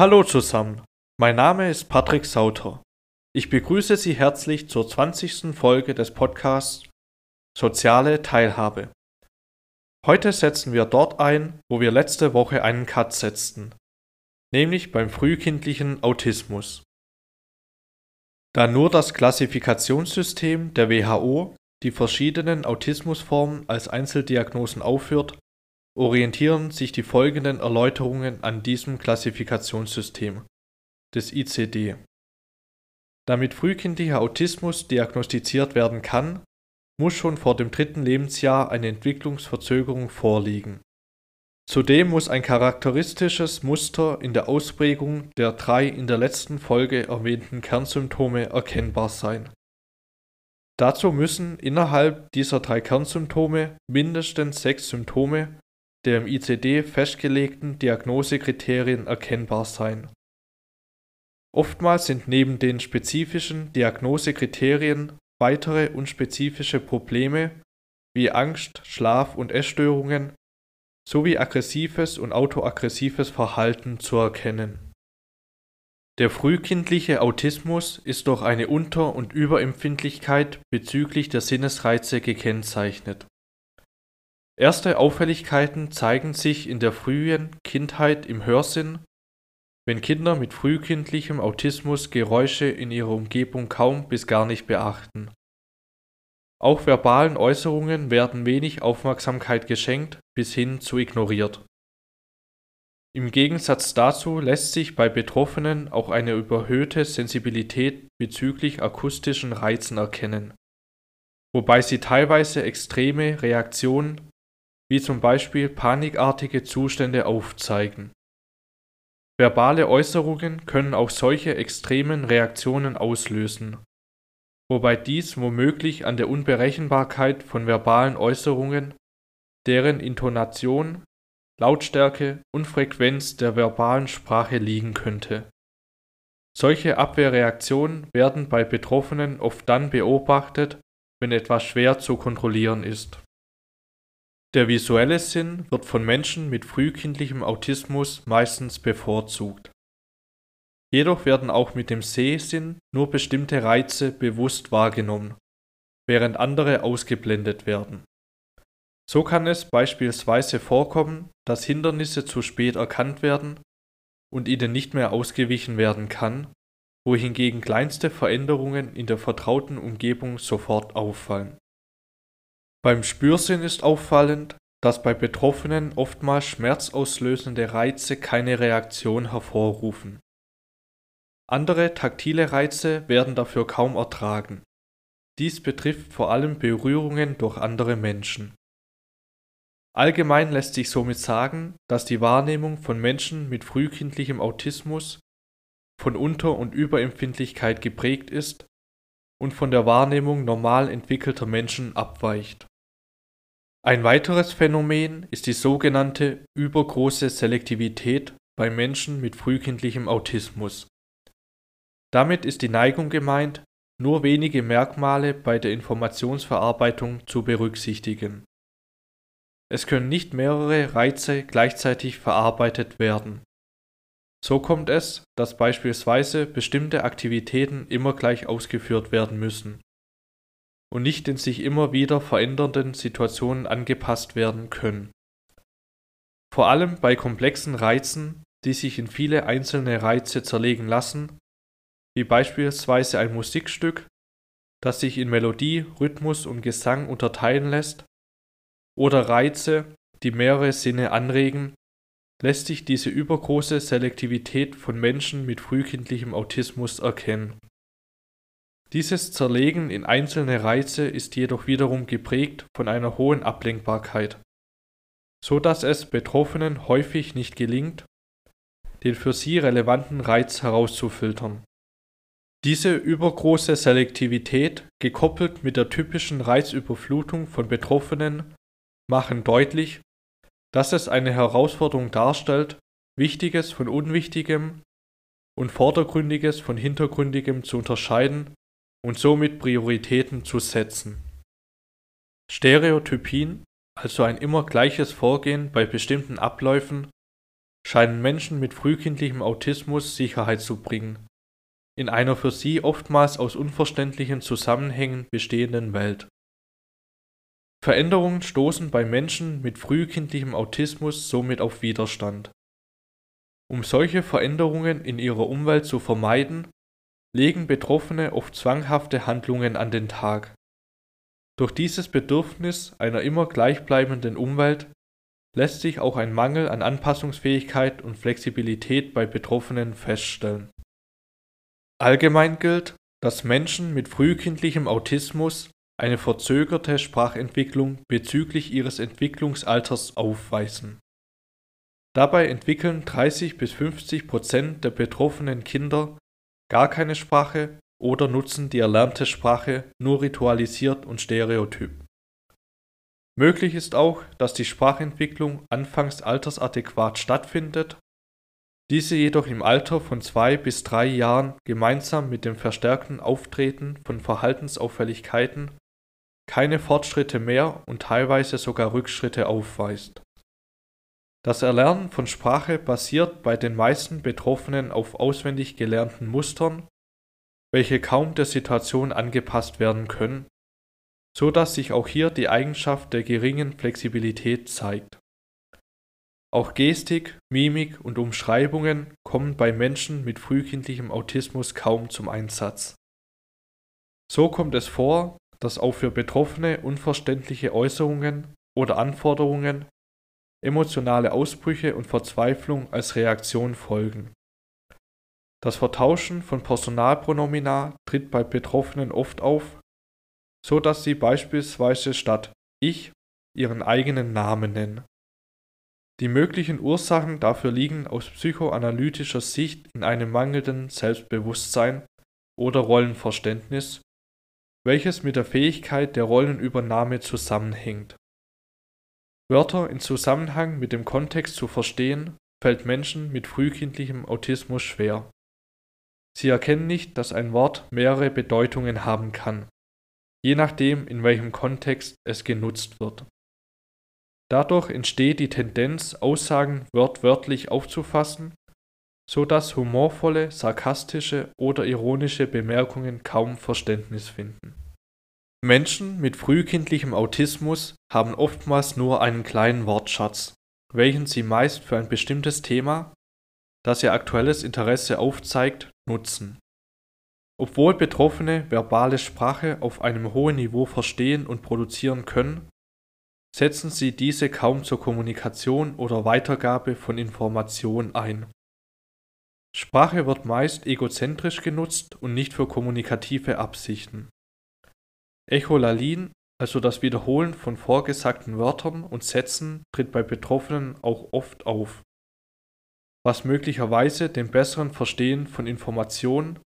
Hallo zusammen, mein Name ist Patrick Sauter. Ich begrüße Sie herzlich zur 20. Folge des Podcasts Soziale Teilhabe. Heute setzen wir dort ein, wo wir letzte Woche einen Cut setzten, nämlich beim frühkindlichen Autismus. Da nur das Klassifikationssystem der WHO die verschiedenen Autismusformen als Einzeldiagnosen aufführt, orientieren sich die folgenden Erläuterungen an diesem Klassifikationssystem des ICD. Damit frühkindlicher Autismus diagnostiziert werden kann, muss schon vor dem dritten Lebensjahr eine Entwicklungsverzögerung vorliegen. Zudem muss ein charakteristisches Muster in der Ausprägung der drei in der letzten Folge erwähnten Kernsymptome erkennbar sein. Dazu müssen innerhalb dieser drei Kernsymptome mindestens sechs Symptome der im ICD festgelegten Diagnosekriterien erkennbar sein. Oftmals sind neben den spezifischen Diagnosekriterien weitere unspezifische Probleme wie Angst, Schlaf- und Essstörungen sowie aggressives und autoaggressives Verhalten zu erkennen. Der frühkindliche Autismus ist durch eine Unter- und Überempfindlichkeit bezüglich der Sinnesreize gekennzeichnet. Erste Auffälligkeiten zeigen sich in der frühen Kindheit im Hörsinn, wenn Kinder mit frühkindlichem Autismus Geräusche in ihrer Umgebung kaum bis gar nicht beachten. Auch verbalen Äußerungen werden wenig Aufmerksamkeit geschenkt bis hin zu ignoriert. Im Gegensatz dazu lässt sich bei Betroffenen auch eine überhöhte Sensibilität bezüglich akustischen Reizen erkennen, wobei sie teilweise extreme Reaktionen wie zum Beispiel panikartige Zustände aufzeigen. Verbale Äußerungen können auch solche extremen Reaktionen auslösen, wobei dies womöglich an der Unberechenbarkeit von verbalen Äußerungen, deren Intonation, Lautstärke und Frequenz der verbalen Sprache liegen könnte. Solche Abwehrreaktionen werden bei Betroffenen oft dann beobachtet, wenn etwas schwer zu kontrollieren ist der visuelle Sinn wird von Menschen mit frühkindlichem Autismus meistens bevorzugt. Jedoch werden auch mit dem Sehsinn nur bestimmte Reize bewusst wahrgenommen, während andere ausgeblendet werden. So kann es beispielsweise vorkommen, dass Hindernisse zu spät erkannt werden und ihnen nicht mehr ausgewichen werden kann, wohingegen kleinste Veränderungen in der vertrauten Umgebung sofort auffallen beim Spürsinn ist auffallend, dass bei Betroffenen oftmals schmerzauslösende Reize keine Reaktion hervorrufen. Andere taktile Reize werden dafür kaum ertragen. Dies betrifft vor allem Berührungen durch andere Menschen. Allgemein lässt sich somit sagen, dass die Wahrnehmung von Menschen mit frühkindlichem Autismus von Unter- und Überempfindlichkeit geprägt ist und von der Wahrnehmung normal entwickelter Menschen abweicht ein weiteres Phänomen ist die sogenannte übergroße Selektivität bei Menschen mit frühkindlichem Autismus. Damit ist die Neigung gemeint, nur wenige Merkmale bei der Informationsverarbeitung zu berücksichtigen. Es können nicht mehrere Reize gleichzeitig verarbeitet werden. So kommt es, dass beispielsweise bestimmte Aktivitäten immer gleich ausgeführt werden müssen und nicht den sich immer wieder verändernden Situationen angepasst werden können. Vor allem bei komplexen Reizen, die sich in viele einzelne Reize zerlegen lassen, wie beispielsweise ein Musikstück, das sich in Melodie, Rhythmus und Gesang unterteilen lässt, oder Reize, die mehrere Sinne anregen, lässt sich diese übergroße Selektivität von Menschen mit frühkindlichem Autismus erkennen dieses Zerlegen in einzelne Reize ist jedoch wiederum geprägt von einer hohen Ablenkbarkeit, so dass es Betroffenen häufig nicht gelingt, den für sie relevanten Reiz herauszufiltern. Diese übergroße Selektivität, gekoppelt mit der typischen Reizüberflutung von Betroffenen, machen deutlich, dass es eine Herausforderung darstellt, Wichtiges von Unwichtigem und Vordergründiges von Hintergründigem zu unterscheiden und somit Prioritäten zu setzen. Stereotypien, also ein immer gleiches Vorgehen bei bestimmten Abläufen, scheinen Menschen mit frühkindlichem Autismus Sicherheit zu bringen, in einer für sie oftmals aus unverständlichen Zusammenhängen bestehenden Welt. Veränderungen stoßen bei Menschen mit frühkindlichem Autismus somit auf Widerstand. Um solche Veränderungen in ihrer Umwelt zu vermeiden, legen Betroffene oft zwanghafte Handlungen an den Tag. Durch dieses Bedürfnis einer immer gleichbleibenden Umwelt lässt sich auch ein Mangel an Anpassungsfähigkeit und Flexibilität bei Betroffenen feststellen. Allgemein gilt, dass Menschen mit frühkindlichem Autismus eine verzögerte Sprachentwicklung bezüglich ihres Entwicklungsalters aufweisen. Dabei entwickeln 30 bis 50 Prozent der betroffenen Kinder gar keine Sprache oder nutzen die erlernte Sprache nur ritualisiert und stereotyp. Möglich ist auch, dass die Sprachentwicklung anfangs altersadäquat stattfindet, diese jedoch im Alter von zwei bis drei Jahren gemeinsam mit dem verstärkten Auftreten von Verhaltensauffälligkeiten keine Fortschritte mehr und teilweise sogar Rückschritte aufweist. Das Erlernen von Sprache basiert bei den meisten Betroffenen auf auswendig gelernten Mustern, welche kaum der Situation angepasst werden können, so dass sich auch hier die Eigenschaft der geringen Flexibilität zeigt. Auch Gestik, Mimik und Umschreibungen kommen bei Menschen mit frühkindlichem Autismus kaum zum Einsatz. So kommt es vor, dass auch für Betroffene unverständliche Äußerungen oder Anforderungen, emotionale Ausbrüche und Verzweiflung als Reaktion folgen. Das Vertauschen von Personalpronomina tritt bei Betroffenen oft auf, so dass sie beispielsweise statt ich ihren eigenen Namen nennen. Die möglichen Ursachen dafür liegen aus psychoanalytischer Sicht in einem mangelnden Selbstbewusstsein oder Rollenverständnis welches mit der Fähigkeit der Rollenübernahme zusammenhängt. Wörter in Zusammenhang mit dem Kontext zu verstehen, fällt Menschen mit frühkindlichem Autismus schwer. Sie erkennen nicht, dass ein Wort mehrere Bedeutungen haben kann, je nachdem, in welchem Kontext es genutzt wird. Dadurch entsteht die Tendenz, Aussagen wörtwörtlich aufzufassen, so dass humorvolle, sarkastische oder ironische Bemerkungen kaum Verständnis finden. Menschen mit frühkindlichem Autismus haben oftmals nur einen kleinen Wortschatz, welchen sie meist für ein bestimmtes Thema, das ihr aktuelles Interesse aufzeigt, nutzen. Obwohl Betroffene verbale Sprache auf einem hohen Niveau verstehen und produzieren können, setzen sie diese kaum zur Kommunikation oder Weitergabe von Informationen ein. Sprache wird meist egozentrisch genutzt und nicht für kommunikative Absichten. Echolalin, also das Wiederholen von vorgesagten Wörtern und Sätzen, tritt bei Betroffenen auch oft auf, was möglicherweise dem besseren Verstehen von Informationen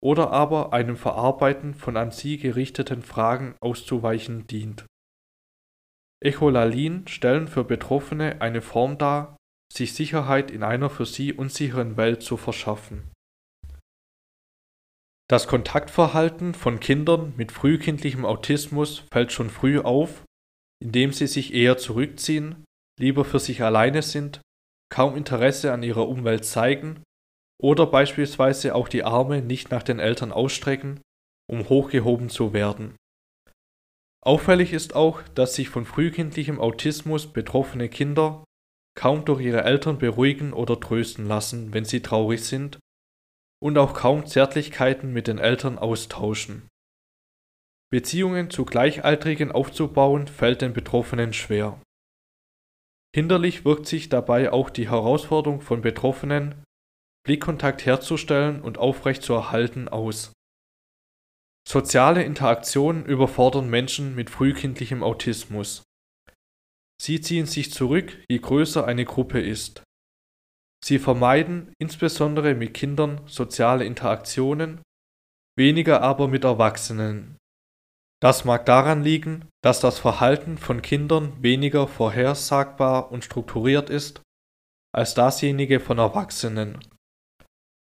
oder aber einem Verarbeiten von an sie gerichteten Fragen auszuweichen dient. Echolalin stellen für Betroffene eine Form dar, sich Sicherheit in einer für sie unsicheren Welt zu verschaffen das Kontaktverhalten von Kindern mit frühkindlichem Autismus fällt schon früh auf, indem sie sich eher zurückziehen, lieber für sich alleine sind, kaum Interesse an ihrer Umwelt zeigen oder beispielsweise auch die Arme nicht nach den Eltern ausstrecken, um hochgehoben zu werden. Auffällig ist auch, dass sich von frühkindlichem Autismus betroffene Kinder kaum durch ihre Eltern beruhigen oder trösten lassen, wenn sie traurig sind und auch kaum Zärtlichkeiten mit den Eltern austauschen. Beziehungen zu Gleichaltrigen aufzubauen fällt den Betroffenen schwer. Hinderlich wirkt sich dabei auch die Herausforderung von Betroffenen, Blickkontakt herzustellen und aufrecht zu erhalten, aus. Soziale Interaktionen überfordern Menschen mit frühkindlichem Autismus. Sie ziehen sich zurück, je größer eine Gruppe ist. Sie vermeiden, insbesondere mit Kindern, soziale Interaktionen, weniger aber mit Erwachsenen. Das mag daran liegen, dass das Verhalten von Kindern weniger vorhersagbar und strukturiert ist als dasjenige von Erwachsenen.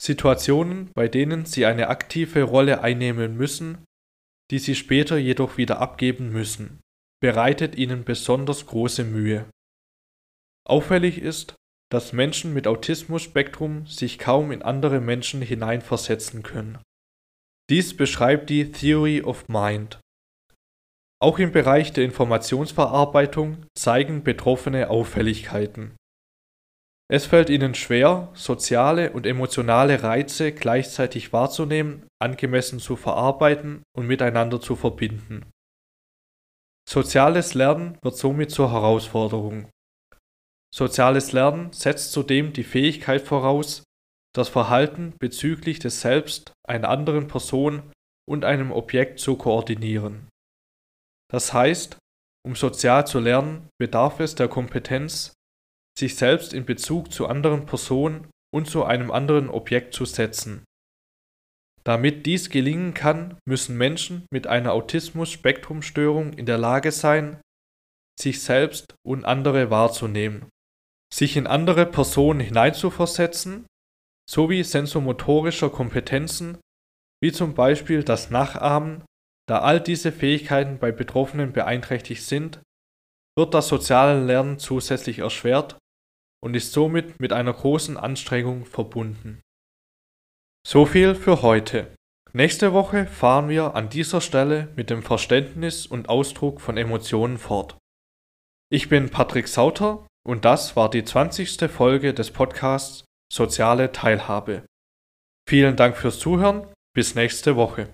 Situationen, bei denen sie eine aktive Rolle einnehmen müssen, die sie später jedoch wieder abgeben müssen, bereitet ihnen besonders große Mühe. Auffällig ist, dass Menschen mit Autismus-Spektrum sich kaum in andere Menschen hineinversetzen können. Dies beschreibt die Theory of Mind. Auch im Bereich der Informationsverarbeitung zeigen Betroffene Auffälligkeiten. Es fällt ihnen schwer, soziale und emotionale Reize gleichzeitig wahrzunehmen, angemessen zu verarbeiten und miteinander zu verbinden. Soziales Lernen wird somit zur Herausforderung. Soziales Lernen setzt zudem die Fähigkeit voraus, das Verhalten bezüglich des Selbst einer anderen Person und einem Objekt zu koordinieren. Das heißt, um sozial zu lernen, bedarf es der Kompetenz, sich selbst in Bezug zu anderen Personen und zu einem anderen Objekt zu setzen. Damit dies gelingen kann, müssen Menschen mit einer Autismus-Spektrumstörung in der Lage sein, sich selbst und andere wahrzunehmen, sich in andere Personen hineinzuversetzen, sowie sensomotorischer Kompetenzen, wie zum Beispiel das Nachahmen da all diese Fähigkeiten bei Betroffenen beeinträchtigt sind, wird das soziale Lernen zusätzlich erschwert und ist somit mit einer großen Anstrengung verbunden. So viel für heute. Nächste Woche fahren wir an dieser Stelle mit dem Verständnis und Ausdruck von Emotionen fort. Ich bin Patrick Sauter und das war die 20. Folge des Podcasts Soziale Teilhabe. Vielen Dank fürs Zuhören, bis nächste Woche.